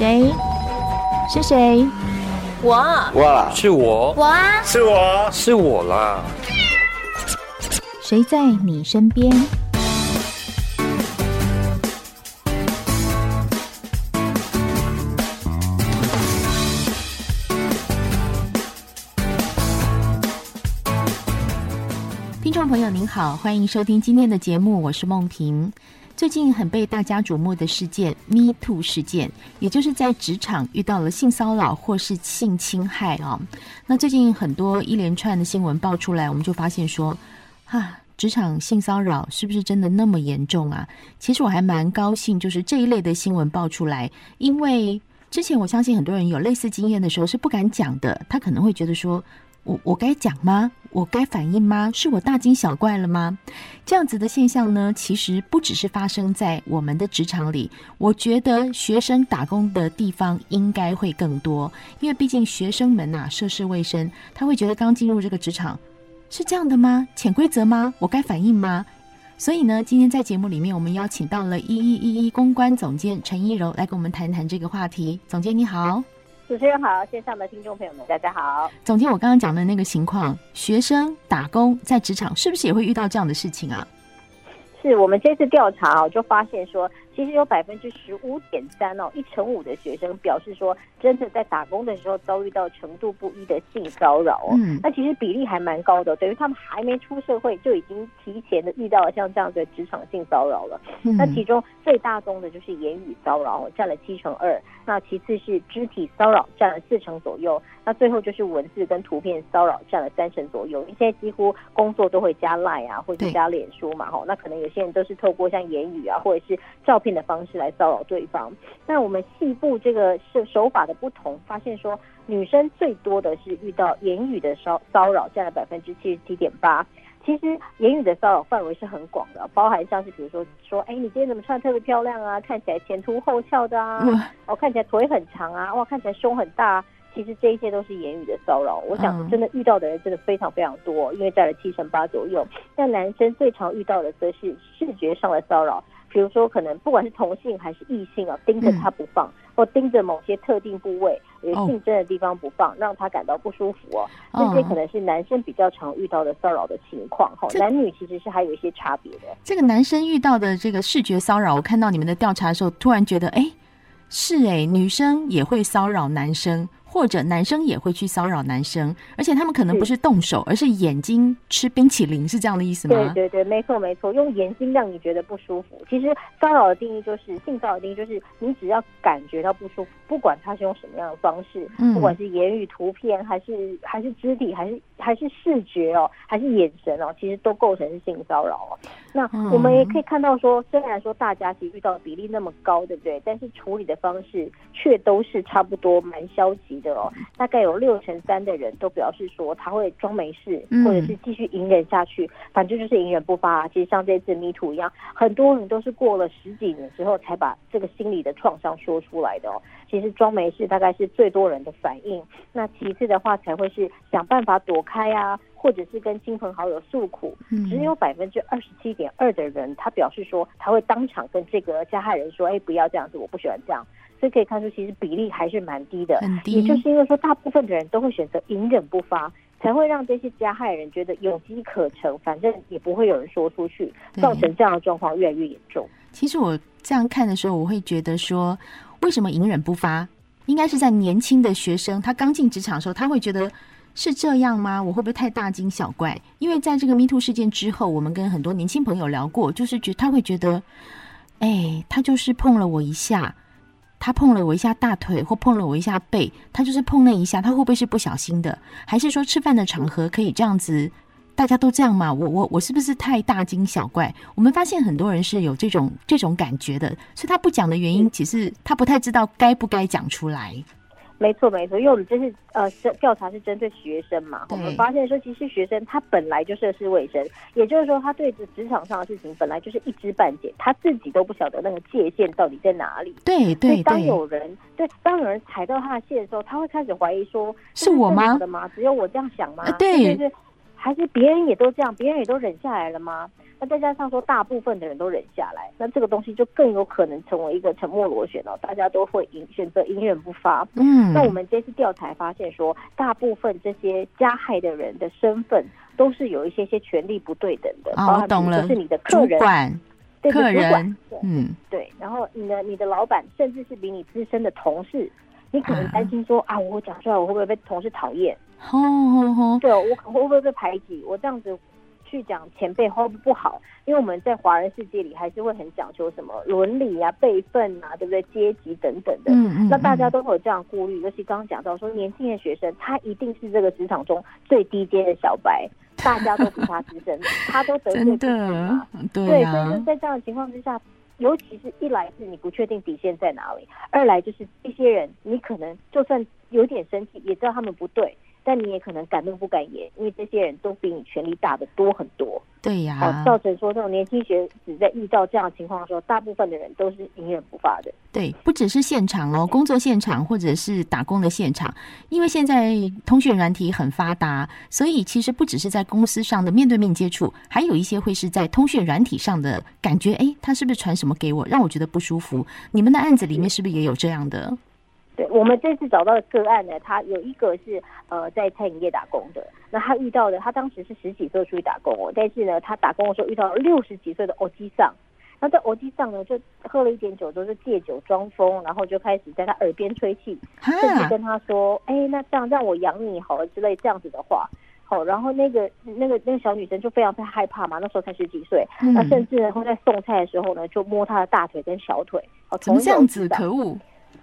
谁？是谁？我，哇，是我，我啊，是我，是我啦。谁在你身边？听众朋友您好，欢迎收听今天的节目，我是梦萍。最近很被大家瞩目的事件 “Me Too” 事件，也就是在职场遇到了性骚扰或是性侵害啊。那最近很多一连串的新闻爆出来，我们就发现说，啊，职场性骚扰是不是真的那么严重啊？其实我还蛮高兴，就是这一类的新闻爆出来，因为之前我相信很多人有类似经验的时候是不敢讲的，他可能会觉得说。我我该讲吗？我该反应吗？是我大惊小怪了吗？这样子的现象呢，其实不只是发生在我们的职场里。我觉得学生打工的地方应该会更多，因为毕竟学生们呐，涉世未深，他会觉得刚进入这个职场是这样的吗？潜规则吗？我该反应吗？所以呢，今天在节目里面，我们邀请到了一一一一公关总监陈一柔来跟我们谈谈这个话题。总监你好。主持人好，线上的听众朋友们，大家好。总结，我刚刚讲的那个情况，学生打工在职场，是不是也会遇到这样的事情啊？是我们这次调查就发现说。其实有百分之十五点三哦，一成五的学生表示说，真的在打工的时候遭遇到程度不一的性骚扰哦。嗯，那其实比例还蛮高的，等于他们还没出社会就已经提前的遇到了像这样的职场性骚扰了。嗯，那其中最大宗的就是言语骚扰，占了七成二。那其次是肢体骚扰，占了四成左右。那最后就是文字跟图片骚扰，占了三成左右。因为现在几乎工作都会加 Line 啊，或者加脸书嘛，哈，那可能有些人都是透过像言语啊，或者是照片的方式来骚扰对方。那我们细部这个是手法的不同，发现说女生最多的是遇到言语的骚骚扰，占了百分之七十七点八。其实言语的骚扰范围是很广的，包含像是比如说说，哎，你今天怎么穿特别漂亮啊？看起来前凸后翘的啊，哦，看起来腿很长啊，哇，看起来胸很大啊。其实这一些都是言语的骚扰。我想真的遇到的人真的非常非常多，因为占了七成八左右。那男生最常遇到的则是视觉上的骚扰。比如说，可能不管是同性还是异性啊，盯着他不放，嗯、或盯着某些特定部位、有性征的地方不放，哦，让他感到不舒服哦。这些可能是男生比较常遇到的骚扰的情况哈。男女其实是还有一些差别的。这个男生遇到的这个视觉骚扰，我看到你们的调查的时候，突然觉得，哎，是哎，女生也会骚扰男生。或者男生也会去骚扰男生，而且他们可能不是动手，而是眼睛吃冰淇淋，是这样的意思吗？对对对，没错没错，用眼睛让你觉得不舒服。其实骚扰的定义就是性骚扰的定义就是你只要感觉到不舒服，不管他是用什么样的方式，嗯、不管是言语、图片，还是还是肢体，还是还是视觉哦，还是眼神哦，其实都构成是性骚扰哦。那我们也可以看到说，虽然说大家其实遇到的比例那么高，对不对？但是处理的方式却都是差不多，蛮消极的哦，大概有六成三的人都表示说他会装没事，或者是继续隐忍下去，反正就是隐忍不发。其实像这次 Me Too 一样，很多人都是过了十几年之后才把这个心理的创伤说出来的哦。其实装没事大概是最多人的反应，那其次的话才会是想办法躲开啊，或者是跟亲朋好友诉苦。只有百分之二十七点二的人他表示说他会当场跟这个加害人说，哎，不要这样子，我不喜欢这样。所以可以看出，其实比例还是蛮低的，很低。也就是因为说，大部分的人都会选择隐忍不发，才会让这些加害人觉得有机可乘，反正也不会有人说出去，造成这样的状况越来越严重。其实我这样看的时候，我会觉得说，为什么隐忍不发？应该是在年轻的学生，他刚进职场的时候，他会觉得是这样吗？我会不会太大惊小怪？因为在这个 Me Too 事件之后，我们跟很多年轻朋友聊过，就是觉他会觉得，哎，他就是碰了我一下。他碰了我一下大腿，或碰了我一下背，他就是碰那一下，他会不会是不小心的？还是说吃饭的场合可以这样子？大家都这样嘛？我我我是不是太大惊小怪？我们发现很多人是有这种这种感觉的，所以他不讲的原因，其实他不太知道该不该讲出来。没错没错，因为我们这是呃调查是针对学生嘛，我们发现说其实学生他本来就涉世未深，也就是说他对这职场上的事情本来就是一知半解，他自己都不晓得那个界限到底在哪里。对对对，当有人对当有人踩到他的线的时候，他会开始怀疑说是我吗？的吗？只有我这样想吗？对。就是还是别人也都这样，别人也都忍下来了吗？那再加上说，大部分的人都忍下来，那这个东西就更有可能成为一个沉默螺旋哦，大家都会隐选择隐忍不发。嗯，那我们这次调查发现说，大部分这些加害的人的身份都是有一些些权力不对等的，哦，懂了，就是你的客人、对客人，嗯，对，然后你的你的老板，甚至是比你资深的同事，你可能担心说啊，啊，我讲出来我会不会被同事讨厌？哦哦哦，对，我可会不会被排挤？我这样子。去讲前辈会不好，因为我们在华人世界里还是会很讲究什么伦理啊、辈分啊，对不对？阶级等等的。嗯嗯。那大家都会有这样顾虑，尤其刚刚讲到说，年轻的学生他一定是这个职场中最低阶的小白，大家都比他资深，他都得罪不起嘛。对，所以就在这样的情况之下，尤其是一来是你不确定底线在哪里，二来就是一些人，你可能就算有点生气，也知道他们不对。但你也可能敢怒不敢言，因为这些人都比你权力大的多很多。对呀、啊，造成说这种年轻学子在遇到这样的情况的时候，大部分的人都是隐忍不发的。对，不只是现场哦，工作现场或者是打工的现场，因为现在通讯软体很发达，所以其实不只是在公司上的面对面接触，还有一些会是在通讯软体上的感觉。哎，他是不是传什么给我，让我觉得不舒服？你们的案子里面是不是也有这样的？对，我们这次找到的个案呢，他有一个是呃在餐饮业打工的，那他遇到的他当时是十几岁出去打工哦，但是呢他打工的时候遇到六十几岁的欧吉桑，那在欧吉桑呢就喝了一点酒，都是借酒装疯，然后就开始在他耳边吹气，甚至跟他说，哎，那这样让我养你好了之类这样子的话，好，然后那个那个那个小女生就非常非常害怕嘛，那时候才十几岁，嗯、那甚至呢会在送菜的时候呢就摸她的大腿跟小腿，好，怎么这样子？可恶！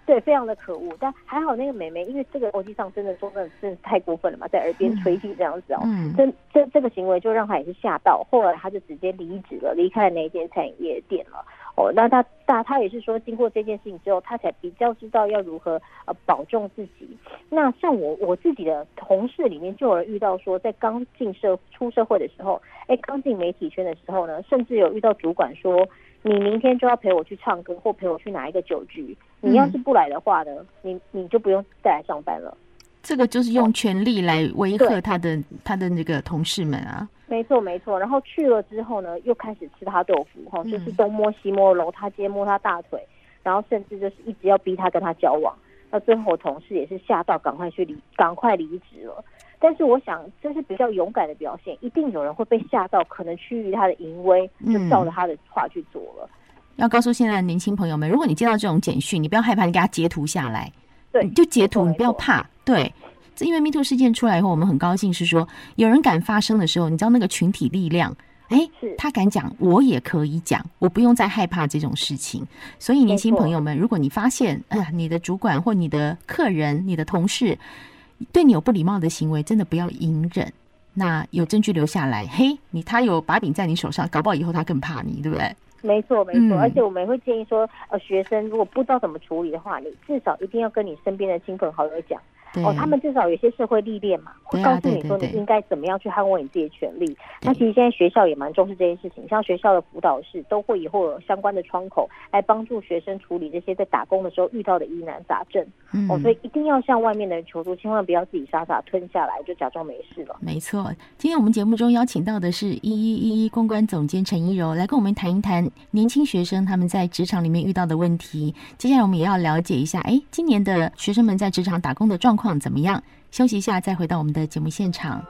对，非常的可恶，但还好那个美眉，因为这个国际上真的说真的真的太过分了嘛，在耳边吹气这样子哦，嗯，这这这个行为就让她也是吓到，后来她就直接离职了，离开了那间餐饮业店了。哦，那他大他也是说，经过这件事情之后，他才比较知道要如何呃保重自己。那像我我自己的同事里面，就有人遇到说，在刚进社出社会的时候，哎，刚进媒体圈的时候呢，甚至有遇到主管说。你明天就要陪我去唱歌，或陪我去哪一个酒局？你要是不来的话呢，嗯、你你就不用再来上班了。这个就是用权力来威吓他的他的那个同事们啊。没错没错，然后去了之后呢，又开始吃他豆腐，哈、嗯，就是东摸西摸，搂他肩，摸他大腿，然后甚至就是一直要逼他跟他交往。那最后同事也是吓到，赶快去离，赶快离职了。但是我想，这是比较勇敢的表现，一定有人会被吓到，可能趋于他的淫威，就照着他的话去做了。嗯、要告诉现在的年轻朋友们，如果你接到这种简讯，你不要害怕，你给他截图下来，对，就截图，你不要怕。对，这因为 MeToo 事件出来以后，我们很高兴，是说有人敢发声的时候，你知道那个群体力量，哎，他敢讲，我也可以讲，我不用再害怕这种事情。所以年轻朋友们，如果你发现，呃，你的主管或你的客人、你的同事，对你有不礼貌的行为，真的不要隐忍。那有证据留下来，嘿，你他有把柄在你手上，搞不好以后他更怕你，对不对？没错，没错。嗯、而且我们也会建议说，呃，学生如果不知道怎么处理的话，你至少一定要跟你身边的亲朋好友讲。哦，他们至少有些社会历练嘛，会告诉你说你应该怎么样去捍卫你自己的权利。那其实现在学校也蛮重视这件事情，像学校的辅导室都会以后有相关的窗口来帮助学生处理这些在打工的时候遇到的疑难杂症。嗯、哦，所以一定要向外面的人求助，千万不要自己傻傻吞下来就假装没事了。没错，今天我们节目中邀请到的是一一一一公关总监陈一柔来跟我们谈一谈年轻学生他们在职场里面遇到的问题。接下来我们也要了解一下，哎，今年的学生们在职场打工的状况怎么样？休息一下，再回到我们的节目现场。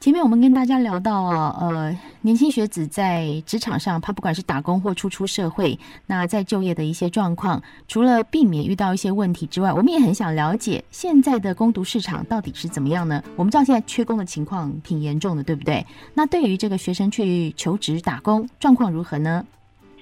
前面我们跟大家聊到，呃。年轻学子在职场上，他不管是打工或初出社会，那在就业的一些状况，除了避免遇到一些问题之外，我们也很想了解现在的攻读市场到底是怎么样呢？我们知道现在缺工的情况挺严重的，对不对？那对于这个学生去求职打工，状况如何呢？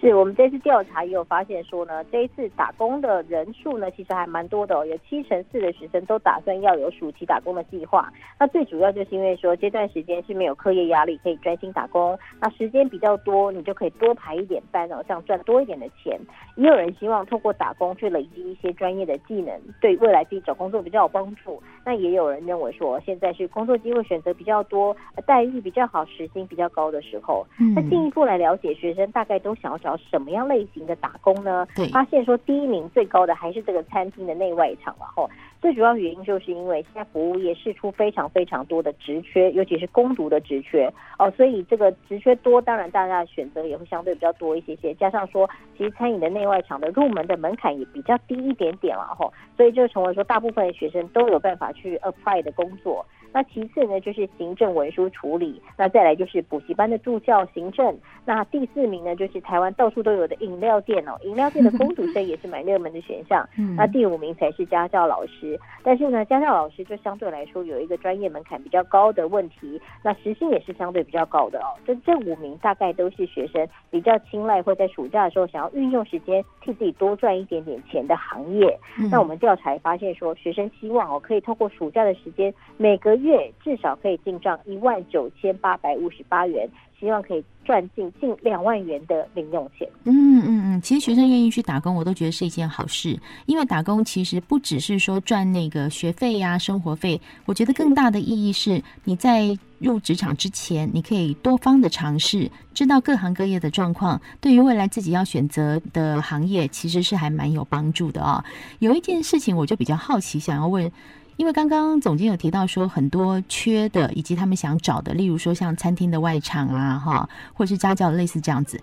是我们这次调查也有发现说呢，这一次打工的人数呢，其实还蛮多的哦，有七成四的学生都打算要有暑期打工的计划。那最主要就是因为说这段时间是没有课业压力，可以专心打工，那时间比较多，你就可以多排一点班哦，这样赚多一点的钱。也有人希望透过打工去累积一些专业的技能，对未来自己找工作比较有帮助。那也有人认为说，现在是工作机会选择比较多，待遇比较好，时薪比较高的时候。那进一步来了解，学生大概都想要找什么样类型的打工呢？对，发现说第一名最高的还是这个餐厅的内外场，然后最主要原因就是因为现在服务业释出非常非常多的职缺，尤其是攻读的职缺哦，所以这个职缺多，当然大家的选择也会相对比较多一些些。加上说，其实餐饮的内外场的入门的门槛也比较低一点点了哈，所以就成为说大部分的学生都有办法去 apply 的工作。那其次呢，就是行政文书处理，那再来就是补习班的助教行政，那第四名呢，就是台湾到处都有的饮料店哦，饮料店的公主生也是蛮热门的选项。那第五名才是家教老师，但是呢，家教老师就相对来说有一个专业门槛比较高的问题，那时薪也是相对比较高的哦。这这五名大概都是学生比较青睐，会在暑假的时候想要运用时间替自己多赚一点点钱的行业。那我们调查发现说，学生希望哦，可以透过暑假的时间每个月。至少可以进账一万九千八百五十八元，希望可以赚进近两万元的零用钱。嗯嗯嗯，其实学生愿意去打工，我都觉得是一件好事，因为打工其实不只是说赚那个学费呀、生活费，我觉得更大的意义是你在入职场之前，你可以多方的尝试，知道各行各业的状况，对于未来自己要选择的行业，其实是还蛮有帮助的啊、有一件事情，我就比较好奇，想要问。因为刚刚总监有提到说很多缺的，以及他们想找的，例如说像餐厅的外场啊，哈，或者是家教类似这样子。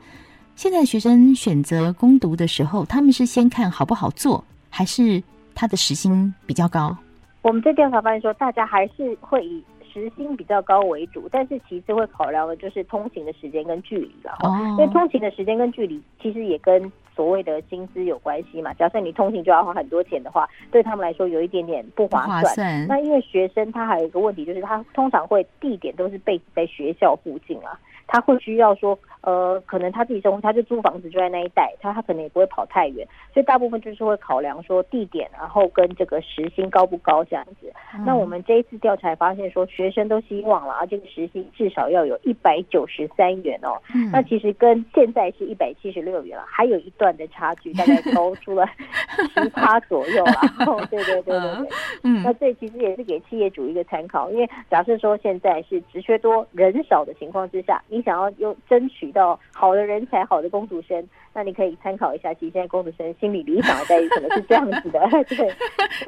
现在学生选择攻读的时候，他们是先看好不好做，还是他的时薪比较高？我们在调查发现说，大家还是会以时薪比较高为主，但是其次会考量的就是通勤的时间跟距离了。哦，因为通勤的时间跟距离其实也跟所谓的薪资有关系嘛，假设你通勤就要花很多钱的话，对他们来说有一点点不划算。划算。那因为学生他还有一个问题，就是他通常会地点都是被在学校附近啊，他会需要说。呃，可能他自己生活，他就租房子就在那一带，他他可能也不会跑太远，所以大部分就是会考量说地点，然后跟这个时薪高不高这样子。嗯、那我们这一次调查发现说，学生都希望了啊，这个时薪至少要有一百九十三元哦。嗯、那其实跟现在是一百七十六元了，还有一段的差距，大概高出了 十趴左右了。哦，对对对对对。嗯。那这其实也是给企业主一个参考，因为假设说现在是职缺多人少的情况之下，你想要又争取。到好的人才，好的工读生，那你可以参考一下。其实现在工读生心理理想的待遇可能是这样子的。对，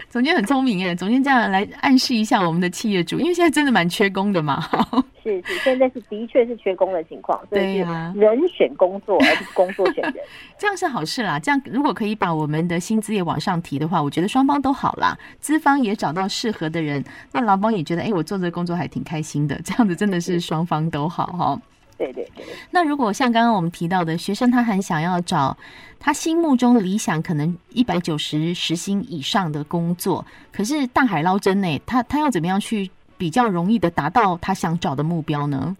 总监很聪明耶，总监这样来暗示一下我们的企业主，因为现在真的蛮缺工的嘛。是是，现在是的确是缺工的情况，所以是人选工作而不是工作选人，这样是好事啦。这样如果可以把我们的薪资也往上提的话，我觉得双方都好啦。资方也找到适合的人，那劳方也觉得，哎，我做这个工作还挺开心的。这样子真的是双方都好哈。对对对，那如果像刚刚我们提到的学生，他很想要找他心目中的理想，可能一百九十时薪以上的工作，可是大海捞针呢，他他要怎么样去比较容易的达到他想找的目标呢？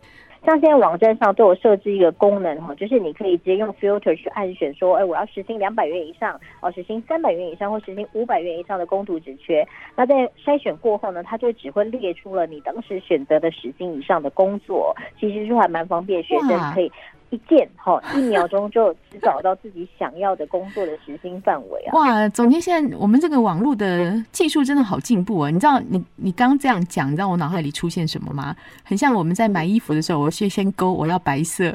像现在网站上都有设置一个功能哈，就是你可以直接用 filter 去按选说，哎，我要实薪两百元以上，哦，实薪三百元以上或实薪五百元以上的工读职缺。那在筛选过后呢，它就只会列出了你当时选择的实薪以上的工作，其实就还蛮方便学生可以。一键哈，一秒钟就只找到自己想要的工作的时薪范围啊！哇，总监，现在我们这个网络的技术真的好进步啊！你知道，你你刚刚这样讲，你知道我脑海里出现什么吗？很像我们在买衣服的时候，我先先勾我要白色，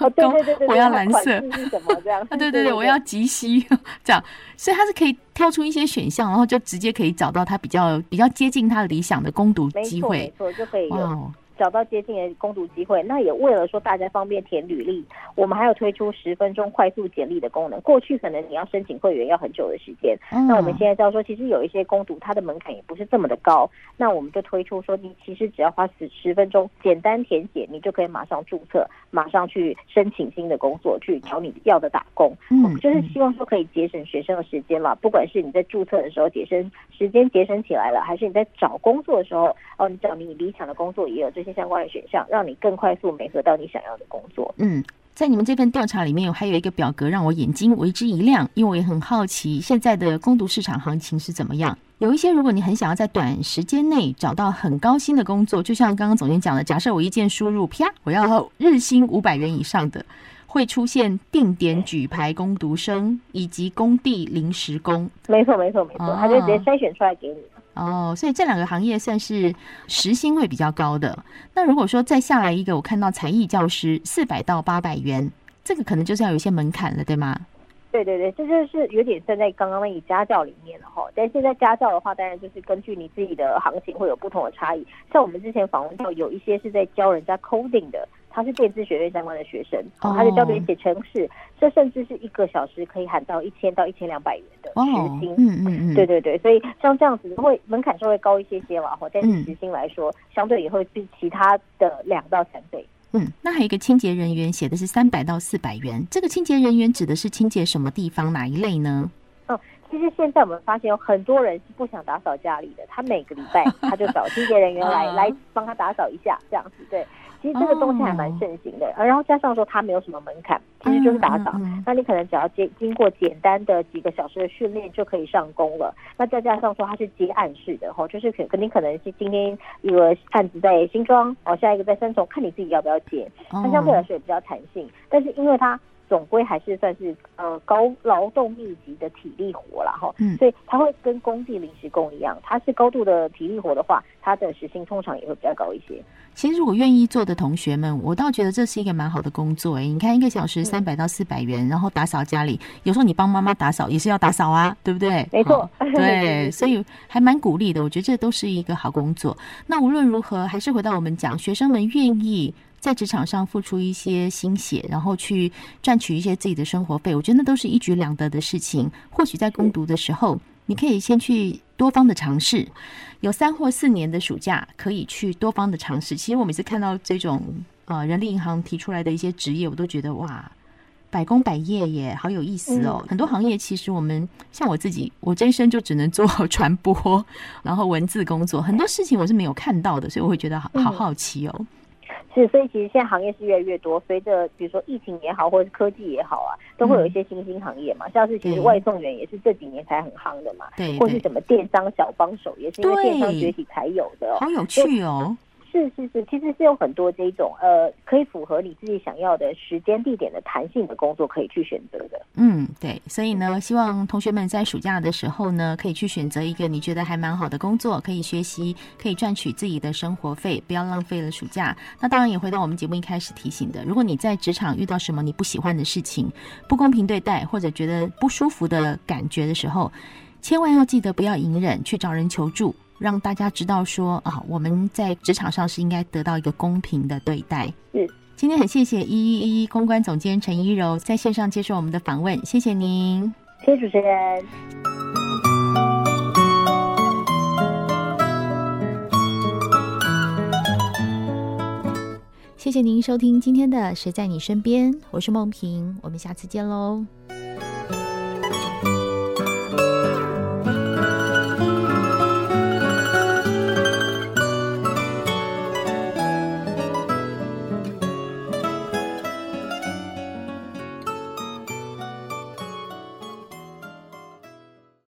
哦、对对对对我要蓝色，是什么这样？啊，对对对，我要及膝这样，所以它是可以挑出一些选项，然后就直接可以找到它比较比较接近他理想的攻读机会，没错，没错，就可以有。找到接近的攻读机会，那也为了说大家方便填履历，我们还有推出十分钟快速简历的功能。过去可能你要申请会员要很久的时间，嗯、那我们现在知道说，其实有一些攻读它的门槛也不是这么的高，那我们就推出说，你其实只要花十十分钟简单填写，你就可以马上注册，马上去申请新的工作，去找你要的打工。嗯，就是希望说可以节省学生的时间嘛，不管是你在注册的时候节省时间节省起来了，还是你在找工作的时候，哦，你找你理想的工作也有这些相关的选项，让你更快速媒合到你想要的工作。嗯，在你们这份调查里面，还有一个表格让我眼睛为之一亮，因为我也很好奇现在的攻读市场行情是怎么样。有一些，如果你很想要在短时间内找到很高薪的工作，就像刚刚总监讲的，假设我一键输入，啪，我要日薪五百元以上的，会出现定点举牌工读生以及工地临时工。没错，没错，没错，他就直接筛选出来给你。哦，所以这两个行业算是时薪会比较高的。那如果说再下来一个，我看到才艺教师四百到八百元，这个可能就是要有一些门槛了，对吗？对对对，这就是有点站在刚刚那个家教里面了哈。但现在家教的话，当然就是根据你自己的行情会有不同的差异。像我们之前访问到有一些是在教人家 coding 的。他是电子学院相关的学生，哦，他就教别人写程式，这甚至是一个小时可以喊到一千到一千两百元的时薪，嗯嗯嗯，对对对，所以像这样子会门槛稍微高一些些嘛，哈，但是时薪来说，嗯，相对也会比其他的两到三倍。嗯，那还有一个清洁人员写的是三百到四百元，这个清洁人员指的是清洁什么地方哪一类呢？嗯，其实现在我们发现有很多人是不想打扫家里的，他每个礼拜他就找清洁人员来 来帮他打扫一下，这样子对。其实这个东西还蛮盛行的，哦，然后加上说它没有什么门槛，其实就是打扫。那你可能只要经经过简单的几个小时的训练就可以上工了。那再加上说它是接案式的哈，就是肯肯定可能是今天一个案子在新庄，哦，下一个在三重，看你自己要不要接。它相对来说也比较弹性，但是因为它。总归还是算是呃高劳动密集的体力活了哈，嗯，所以它会跟工地临时工一样，它是高度的体力活的话，它的时薪通常也会比较高一些。其实如果愿意做的同学们，我倒觉得这是一个蛮好的工作哎、欸。你看一个小时三百到四百元，然后打扫家里，有时候你帮妈妈打扫也是要打扫啊，对不对？没错，对，所以还蛮鼓励的。我觉得这都是一个好工作。那无论如何，还是回到我们讲，学生们愿意。在职场上付出一些心血，然后去赚取一些自己的生活费，我觉得那都是一举两得的事情。或许在攻读的时候，你可以先去多方的尝试，有三或四年的暑假可以去多方的尝试。其实我每次看到这种呃人力银行提出来的一些职业，我都觉得哇，百工百业耶，好有意思哦。很多行业其实我们像我自己，我这一生就只能做 传播，然后文字工作，很多事情我是没有看到的，所以我会觉得好好好奇哦。是，所以其实现在行业是越来越多。随着比如说疫情也好，或者是科技也好啊，都会有一些新兴行业嘛。像是其实外送员也是这几年才很夯的嘛，对，或是什么电商小帮手也是因为电商崛起才有的。好有趣哦。是是是，其实是有很多这种呃，可以符合你自己想要的时间地点的弹性的工作可以去选择的。嗯，对，所以呢，希望同学们在暑假的时候呢，可以去选择一个你觉得还蛮好的工作，可以学习，可以赚取自己的生活费，不要浪费了暑假。那当然也回到我们节目一开始提醒的，如果你在职场遇到什么你不喜欢的事情、不公平对待或者觉得不舒服的感觉的时候，千万要记得不要隐忍，去找人求助。让大家知道说啊，我们在职场上是应该得到一个公平的对待。嗯，今天很谢谢一一一公关总监陈一柔在线上接受我们的访问，谢谢您，谢谢主持人。谢谢您收听今天的《谁在你身边》，我是梦萍，我们下次见喽。